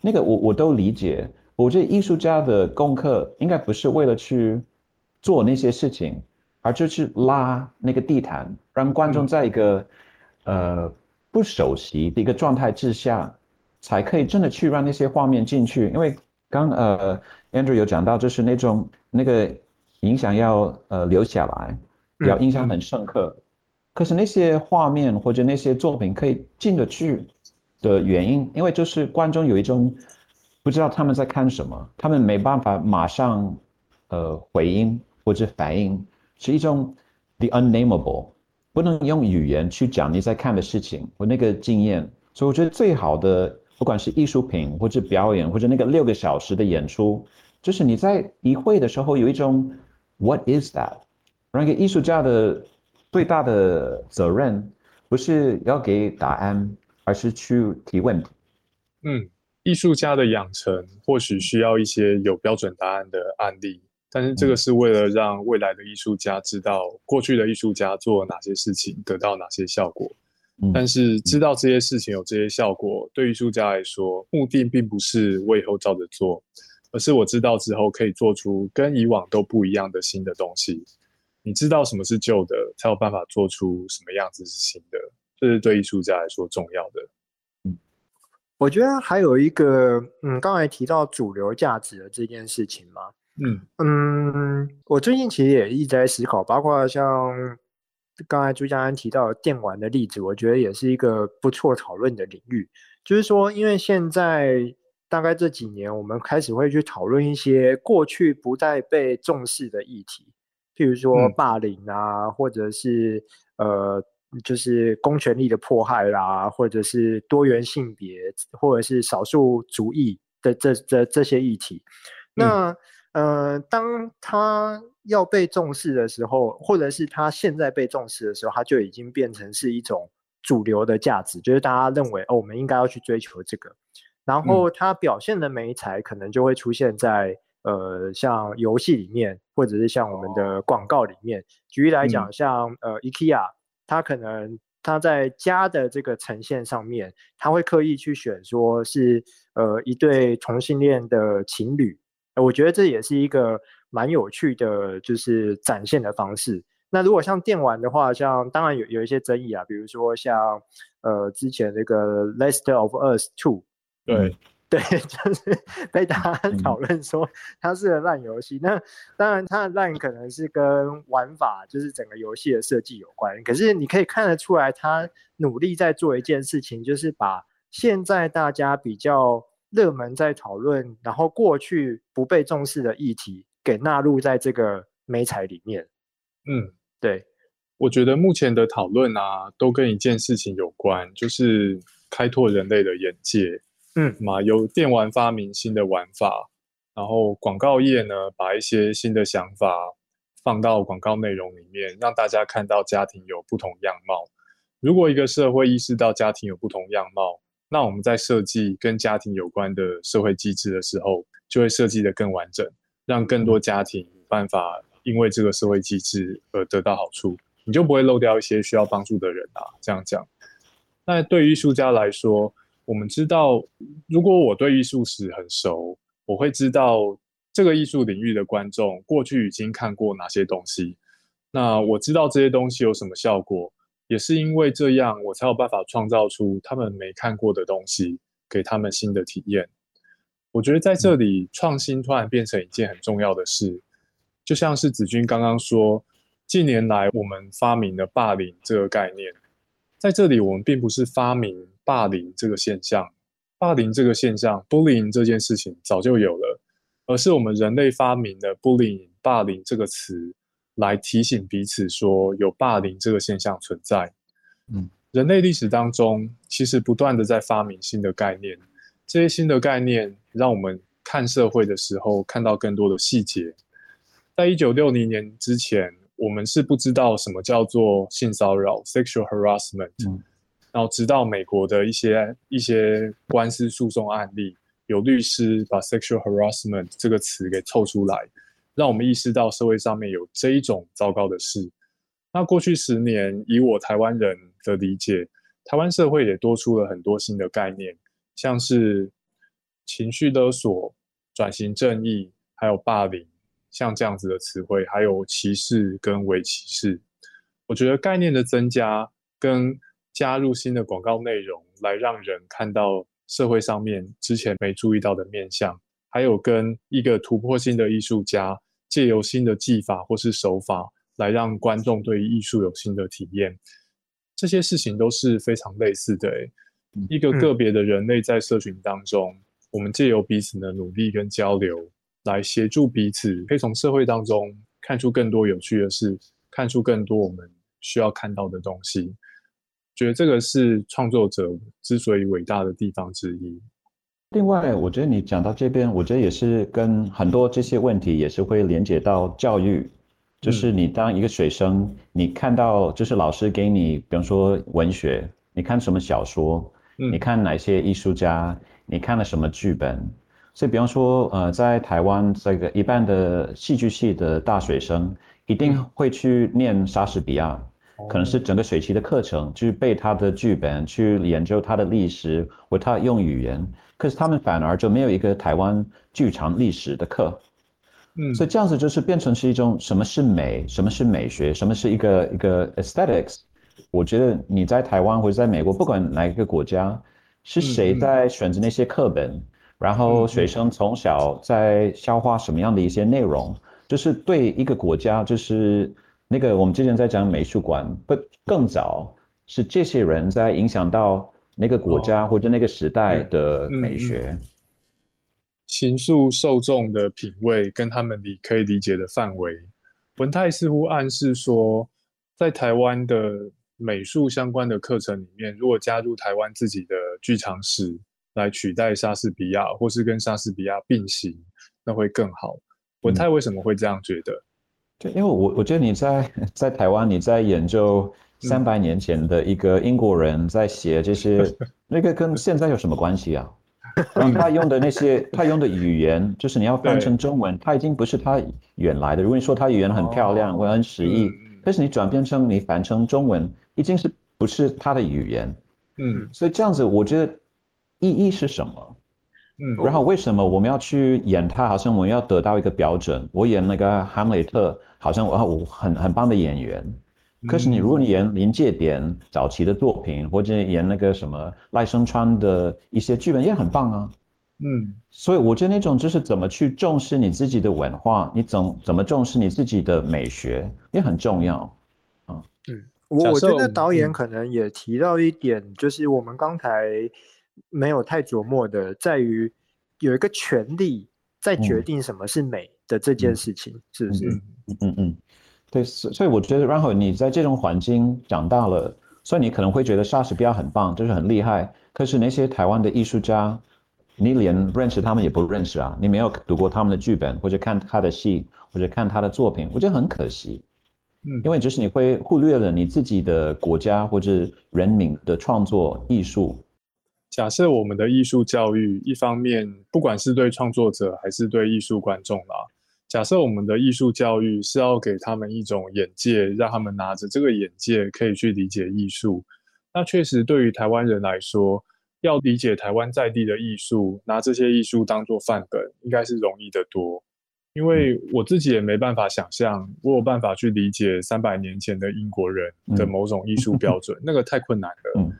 那个我我都理解。我觉得艺术家的功课应该不是为了去做那些事情，而就是拉那个地毯，让观众在一个呃不熟悉的一个状态之下，才可以真的去让那些画面进去。因为刚呃 Andrew 有讲到，就是那种那个。影响要呃留下来，要印象很深刻。可是那些画面或者那些作品可以进得去的原因，因为就是观众有一种不知道他们在看什么，他们没办法马上呃回应或者反应，是一种 the unnameable，不能用语言去讲你在看的事情或那个经验。所以我觉得最好的，不管是艺术品或者表演或者那个六个小时的演出，就是你在一会的时候有一种。What is that？让一个艺术家的最大的责任，不是要给答案，而是去提问。嗯，艺术家的养成或许需要一些有标准答案的案例，但是这个是为了让未来的艺术家知道过去的艺术家做哪些事情，得到哪些效果。但是知道这些事情有这些效果，对艺术家来说，目的并不是我以后照着做。而是我知道之后可以做出跟以往都不一样的新的东西。你知道什么是旧的，才有办法做出什么样子是新的，这是对艺术家来说重要的。嗯，我觉得还有一个，嗯，刚才提到主流价值的这件事情嘛，嗯嗯，我最近其实也一直在思考，包括像刚才朱家安提到电玩的例子，我觉得也是一个不错讨论的领域。就是说，因为现在。大概这几年，我们开始会去讨论一些过去不再被重视的议题，譬如说霸凌啊，或者是呃，就是公权力的迫害啦，或者是多元性别，或者是少数族裔的这这这些议题。那呃，当他要被重视的时候，或者是他现在被重视的时候，他就已经变成是一种主流的价值，就是大家认为哦，我们应该要去追求这个。然后他表现的美才可能就会出现在呃像游戏里面，或者是像我们的广告里面。举例来讲，像呃 IKEA，它可能他在家的这个呈现上面，他会刻意去选说是呃一对同性恋的情侣。我觉得这也是一个蛮有趣的，就是展现的方式。那如果像电玩的话，像当然有有一些争议啊，比如说像呃之前那个《Last of Us Two》。对对，就是被大家讨论说它是个烂游戏。那当然，它的烂可能是跟玩法，就是整个游戏的设计有关。可是你可以看得出来，他努力在做一件事情，就是把现在大家比较热门在讨论，然后过去不被重视的议题，给纳入在这个美彩里面。嗯，对，我觉得目前的讨论啊，都跟一件事情有关，就是开拓人类的眼界。嗯，嘛，由电玩发明新的玩法，然后广告业呢，把一些新的想法放到广告内容里面，让大家看到家庭有不同样貌。如果一个社会意识到家庭有不同样貌，那我们在设计跟家庭有关的社会机制的时候，就会设计的更完整，让更多家庭有办法因为这个社会机制而得到好处，你就不会漏掉一些需要帮助的人啊。这样讲，那对于艺术家来说。我们知道，如果我对艺术史很熟，我会知道这个艺术领域的观众过去已经看过哪些东西。那我知道这些东西有什么效果，也是因为这样，我才有办法创造出他们没看过的东西，给他们新的体验。我觉得在这里，创新突然变成一件很重要的事。就像是子君刚刚说，近年来我们发明了霸凌这个概念，在这里我们并不是发明。霸凌这个现象，霸凌这个现象，bullying 这件事情早就有了，而是我们人类发明的 bullying 霸凌这个词，来提醒彼此说有霸凌这个现象存在。嗯，人类历史当中其实不断的在发明新的概念，这些新的概念让我们看社会的时候看到更多的细节。在一九六零年之前，我们是不知道什么叫做性骚扰 （sexual harassment）。然后，直到美国的一些一些官司诉讼案例，有律师把 sexual harassment 这个词给凑出来，让我们意识到社会上面有这一种糟糕的事。那过去十年，以我台湾人的理解，台湾社会也多出了很多新的概念，像是情绪勒索、转型正义，还有霸凌，像这样子的词汇，还有歧视跟伪歧视。我觉得概念的增加跟加入新的广告内容，来让人看到社会上面之前没注意到的面相，还有跟一个突破性的艺术家借由新的技法或是手法，来让观众对艺术有新的体验。这些事情都是非常类似的。一个个别的人类在社群当中，我们借由彼此的努力跟交流，来协助彼此，可以从社会当中看出更多有趣的事，看出更多我们需要看到的东西。觉得这个是创作者之所以伟大的地方之一。另外，我觉得你讲到这边，我觉得也是跟很多这些问题也是会连接到教育。就是你当一个学生，你看到就是老师给你，比方说文学，你看什么小说，你看哪些艺术家，你看了什么剧本。所以，比方说，呃，在台湾这个一半的戏剧系的大学生一定会去念莎士比亚。可能是整个学期的课程，去背他的剧本，去研究他的历史或他用语言。可是他们反而就没有一个台湾剧场历史的课。嗯，所以这样子就是变成是一种什么是美，什么是美学，什么是一个一个 aesthetics。我觉得你在台湾或者在美国，不管哪一个国家，是谁在选择那些课本，然后学生从小在消化什么样的一些内容，就是对一个国家就是。那个我们之前在讲美术馆，不更早是这些人在影响到那个国家或者那个时代的美学，形塑受众的品味跟他们理可以理解的范围。文泰似乎暗示说，在台湾的美术相关的课程里面，如果加入台湾自己的剧场史来取代莎士比亚，或是跟莎士比亚并行，那会更好。文泰为什么会这样觉得？对因为我我觉得你在 在台湾你在研究三百年前的一个英国人在写这些，那个跟现在有什么关系啊？他用的那些 他用的语言，就是你要翻成中文，他已经不是他原来的。如果你说他语言很漂亮，我很诗意，但是你转变成你翻成中文，已经是不是他的语言？嗯，所以这样子，我觉得意义是什么？嗯，然后为什么我们要去演他？好像我们要得到一个标准。我演那个哈姆雷特。好像我我很很棒的演员，可是你如果你演临界点早期的作品，或者演那个什么赖声川的一些剧本也很棒啊。嗯，所以我觉得那种就是怎么去重视你自己的文化，你怎怎么重视你自己的美学也很重要啊。嗯，我我觉得导演可能也提到一点，就是我们刚才没有太琢磨的，在于有一个权利在决定什么是美。的这件事情是不是？嗯嗯嗯，对，所以我觉得，然后你在这种环境长大了，所以你可能会觉得莎士比亚很棒，就是很厉害。可是那些台湾的艺术家，你连认识他们也不认识啊，你没有读过他们的剧本，或者看他的戏，或者看他的作品，我觉得很可惜。嗯，因为就是你会忽略了你自己的国家或者人民的创作艺术。假设我们的艺术教育，一方面不管是对创作者还是对艺术观众啦，假设我们的艺术教育是要给他们一种眼界，让他们拿着这个眼界可以去理解艺术，那确实对于台湾人来说，要理解台湾在地的艺术，拿这些艺术当做范本，应该是容易得多。因为我自己也没办法想象，我有办法去理解三百年前的英国人的某种艺术标准，那个太困难了。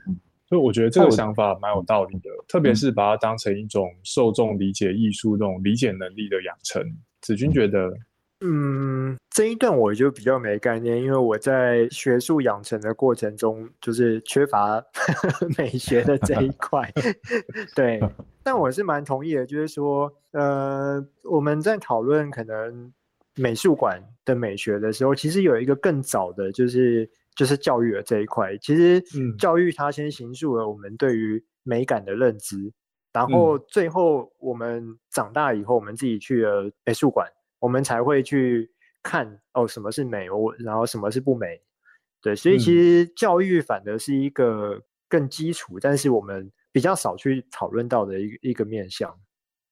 所以我觉得这个想法蛮有道理的，特别是把它当成一种受众理解艺术、这种理解能力的养成。子君觉得，嗯，这一段我就比较没概念，因为我在学术养成的过程中，就是缺乏 美学的这一块。对，但我是蛮同意的，就是说，呃，我们在讨论可能美术馆的美学的时候，其实有一个更早的，就是。就是教育的这一块，其实教育它先形塑了我们对于美感的认知，然后最后我们长大以后，我们自己去了美术馆，我们才会去看哦什么是美，我然后什么是不美，对，所以其实教育反而是一个更基础，但是我们比较少去讨论到的一个一个面向。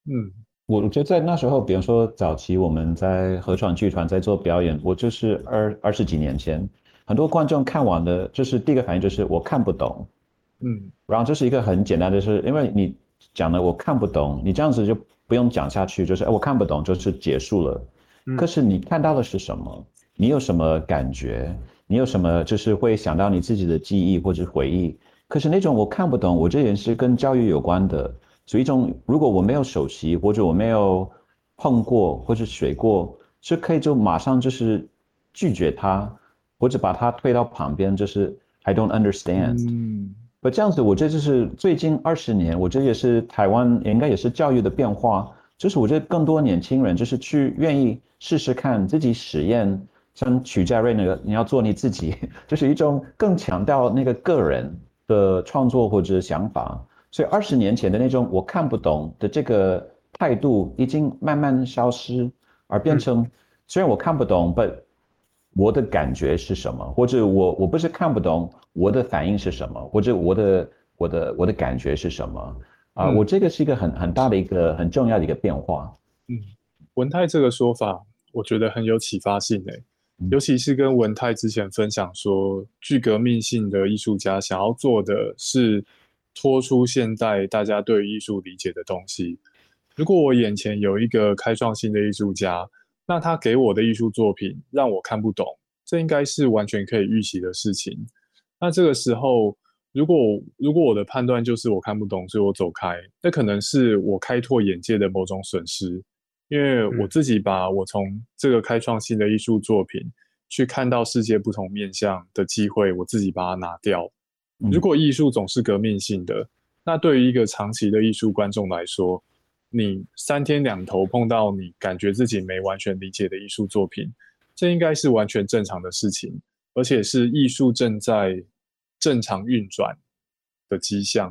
嗯，我觉得在那时候，比如说早期我们在合创剧团在做表演，我就是二二十几年前。很多观众看完的，就是第一个反应就是我看不懂，嗯，然后这是一个很简单的，是因为你讲的我看不懂，你这样子就不用讲下去，就是我看不懂就是结束了。可是你看到的是什么？你有什么感觉？你有什么就是会想到你自己的记忆或者回忆？可是那种我看不懂，我这人是跟教育有关的，所以一种如果我没有首席或者我没有碰过或者学过，是可以就马上就是拒绝他。或者把它推到旁边，就是 I don't understand。嗯，不这样子，我这就是最近二十年，我这也是台湾应该也是教育的变化，就是我觉得更多年轻人就是去愿意试试看自己实验，像曲家瑞那个，你要做你自己，就是一种更强调那个个人的创作或者想法。所以二十年前的那种我看不懂的这个态度已经慢慢消失，而变成虽然我看不懂，but 我的感觉是什么？或者我我不是看不懂，我的反应是什么？或者我的我的我的感觉是什么？啊，我这个是一个很很大的一个很重要的一个变化。嗯，文泰这个说法，我觉得很有启发性诶，尤其是跟文泰之前分享说，具革命性的艺术家想要做的是脱出现代大家对艺术理解的东西。如果我眼前有一个开创性的艺术家。那他给我的艺术作品让我看不懂，这应该是完全可以预期的事情。那这个时候，如果如果我的判断就是我看不懂，所以我走开，那可能是我开拓眼界的某种损失，因为我自己把我从这个开创性的艺术作品去看到世界不同面向的机会，我自己把它拿掉。如果艺术总是革命性的，那对于一个长期的艺术观众来说，你三天两头碰到你感觉自己没完全理解的艺术作品，这应该是完全正常的事情，而且是艺术正在正常运转的迹象。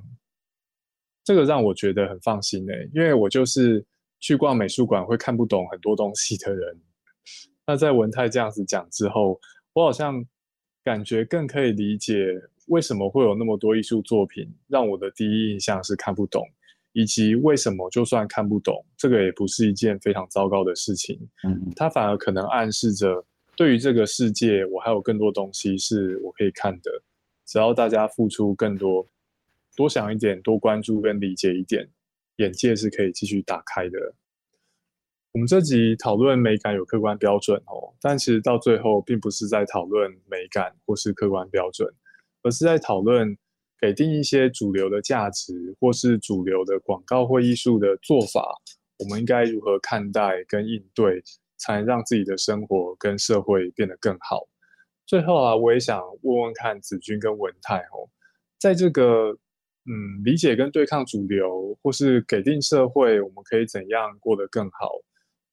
这个让我觉得很放心诶，因为我就是去逛美术馆会看不懂很多东西的人。那在文泰这样子讲之后，我好像感觉更可以理解为什么会有那么多艺术作品让我的第一印象是看不懂。以及为什么就算看不懂，这个也不是一件非常糟糕的事情。嗯，它反而可能暗示着，对于这个世界，我还有更多东西是我可以看的。只要大家付出更多，多想一点，多关注跟理解一点，眼界是可以继续打开的。我们这集讨论美感有客观标准哦，但其实到最后并不是在讨论美感或是客观标准，而是在讨论。给定一些主流的价值，或是主流的广告或艺术的做法，我们应该如何看待跟应对，才能让自己的生活跟社会变得更好？最后啊，我也想问问看子君跟文泰哦，在这个嗯理解跟对抗主流，或是给定社会，我们可以怎样过得更好？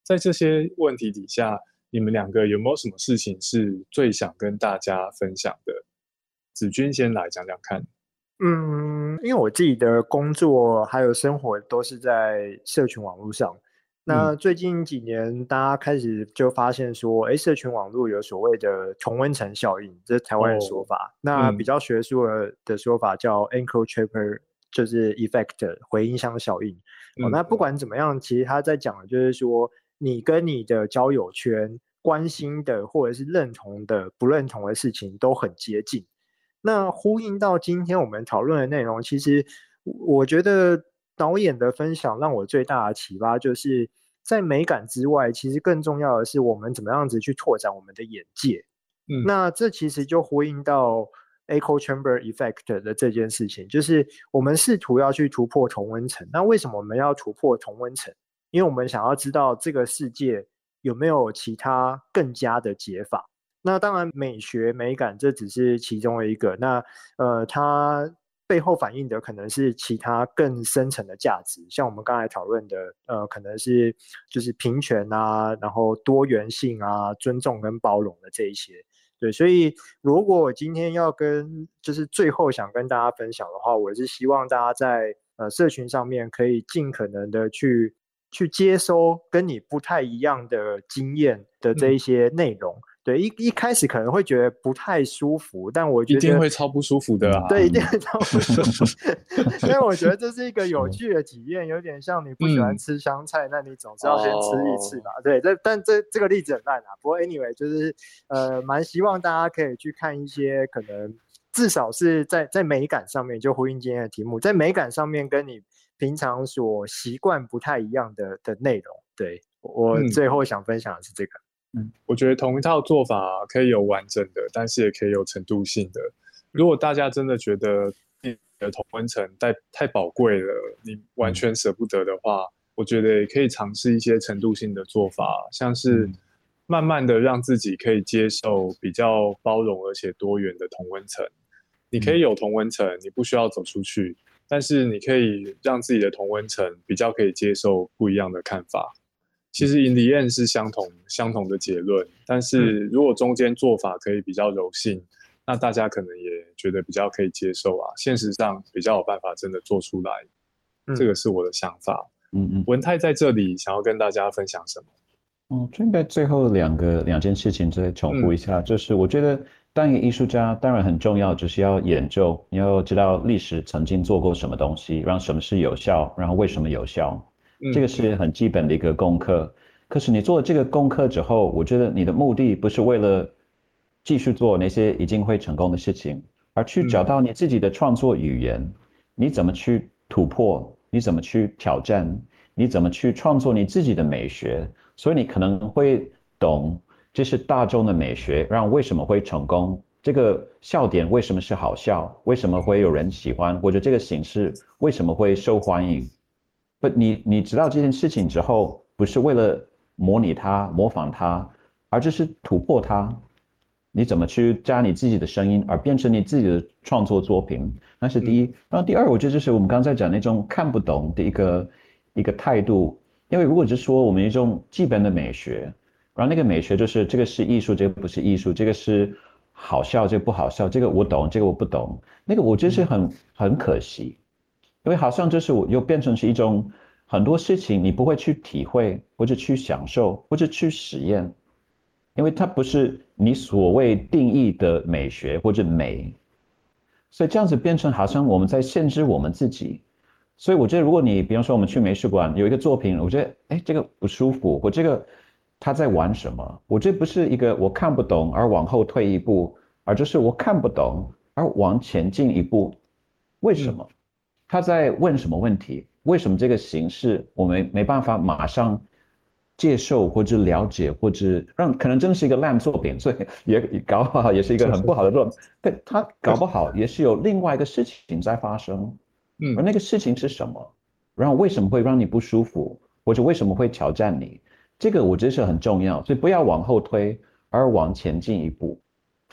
在这些问题底下，你们两个有没有什么事情是最想跟大家分享的？子君先来讲讲看。嗯，因为我自己的工作还有生活都是在社群网络上。那最近几年，大家开始就发现说，哎，社群网络有所谓的同温层效应，这是台湾的说法。那比较学术的说法叫 echo chamber，就是 effect 回音箱效应。哦，那不管怎么样，其实他在讲的就是说，你跟你的交友圈关心的或者是认同的、不认同的事情都很接近。那呼应到今天我们讨论的内容，其实我觉得。导演的分享让我最大的启发，就是在美感之外，其实更重要的是我们怎么样子去拓展我们的眼界。嗯，那这其实就呼应到 echo chamber effect 的这件事情，就是我们试图要去突破同温层。那为什么我们要突破同温层？因为我们想要知道这个世界有没有其他更加的解法。那当然，美学美感这只是其中的一个。那呃，它。背后反映的可能是其他更深层的价值，像我们刚才讨论的，呃，可能是就是平权啊，然后多元性啊，尊重跟包容的这一些。对，所以如果我今天要跟，就是最后想跟大家分享的话，我是希望大家在呃社群上面可以尽可能的去去接收跟你不太一样的经验的这一些内容。对，一一开始可能会觉得不太舒服，但我觉得一定会超不舒服的啊！对，一定会超不舒服。因为我觉得这是一个有趣的体验，有点像你不喜欢吃香菜，那你总是要先吃一次吧？对，这但这这个例子很烂啊。不过 anyway，就是呃，蛮希望大家可以去看一些可能至少是在在美感上面，就呼应今天的题目，在美感上面跟你平常所习惯不太一样的的内容。对我最后想分享的是这个。嗯，我觉得同一套做法可以有完整的，但是也可以有程度性的。如果大家真的觉得你的同温层太太宝贵了，你完全舍不得的话，我觉得也可以尝试一些程度性的做法，像是慢慢的让自己可以接受比较包容而且多元的同温层。你可以有同温层，你不需要走出去，但是你可以让自己的同温层比较可以接受不一样的看法。其实 in the end 是相同相同的结论，但是如果中间做法可以比较柔性，那大家可能也觉得比较可以接受啊。现实上比较有办法真的做出来，这个是我的想法。嗯嗯，文泰在这里想要跟大家分享什么？嗯，准备最后两个两件事情再重复一下，就是我觉得当一个艺术家当然很重要，就是要研究，你要知道历史曾经做过什么东西，让什么是有效，然后为什么有效。这个是很基本的一个功课，可是你做了这个功课之后，我觉得你的目的不是为了继续做那些已经会成功的事情，而去找到你自己的创作语言，你怎么去突破，你怎么去挑战，你怎么去创作你自己的美学，所以你可能会懂这是大众的美学，让为什么会成功，这个笑点为什么是好笑，为什么会有人喜欢，或者这个形式为什么会受欢迎。不，你你知道这件事情之后，不是为了模拟它、模仿它，而就是突破它。你怎么去加你自己的声音，而变成你自己的创作作品？那是第一。然后第二，我觉得就是我们刚才讲那种看不懂的一个一个态度。因为如果是说我们一种基本的美学，然后那个美学就是这个是艺术，这个不是艺术，这个是好笑，这个不好笑，这个我懂，这个我不懂。那个我觉得是很很可惜。因为好像就是我又变成是一种很多事情你不会去体会或者去享受或者去实验，因为它不是你所谓定义的美学或者美，所以这样子变成好像我们在限制我们自己。所以我觉得如果你比方说我们去美术馆有一个作品，我觉得哎这个不舒服，我这个他在玩什么？我这不是一个我看不懂而往后退一步，而就是我看不懂而往前进一步，为什么？他在问什么问题？为什么这个形式我们没办法马上接受或者了解，或者让可能真是一个烂作品，所以 也搞不好也是一个很不好的作品。但他搞不好也是有另外一个事情在发生，嗯，而那个事情是什么？然后为什么会让你不舒服，或者为什么会挑战你？这个我觉得是很重要，所以不要往后推，而往前进一步。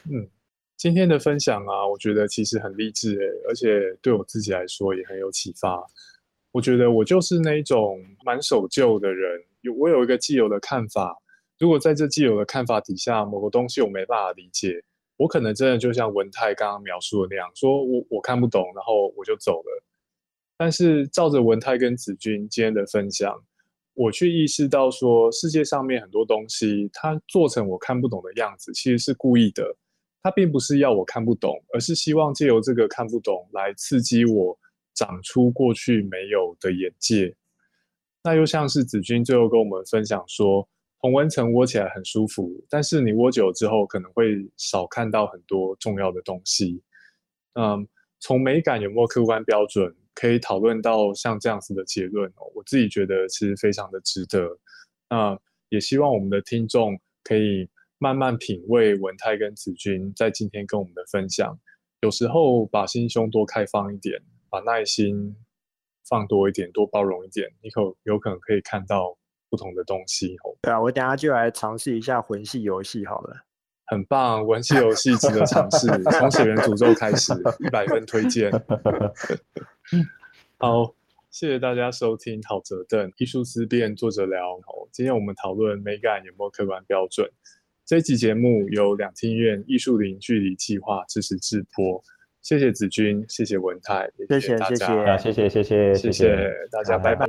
嗯。今天的分享啊，我觉得其实很励志诶，而且对我自己来说也很有启发。我觉得我就是那一种蛮守旧的人，有我有一个既有的看法，如果在这既有的看法底下，某个东西我没办法理解，我可能真的就像文泰刚刚描述的那样，说我我看不懂，然后我就走了。但是照着文泰跟子君今天的分享，我去意识到说，世界上面很多东西，它做成我看不懂的样子，其实是故意的。它并不是要我看不懂，而是希望借由这个看不懂来刺激我长出过去没有的眼界。那又像是子君最后跟我们分享说。同温层窝起来很舒服，但是你窝久之后可能会少看到很多重要的东西。嗯，从美感有没有客观标准，可以讨论到像这样子的结论哦。我自己觉得其实非常的值得。那也希望我们的听众可以慢慢品味文泰跟子君在今天跟我们的分享。有时候把心胸多开放一点，把耐心放多一点，多包容一点，你可有可能可以看到。不同的东西哦，对啊，我等下就来尝试一下魂系游戏好了，很棒，魂系游戏值得尝试，从血缘诅咒开始，一百分推荐。好，谢谢大家收听郝泽邓艺术思辨，作者聊。今天我们讨论美感有没有客观标准。这集节目由两厅院艺术零距离计划支持制播。谢谢子君，谢谢文泰，谢谢大家，谢谢谢谢谢谢大家，拜拜。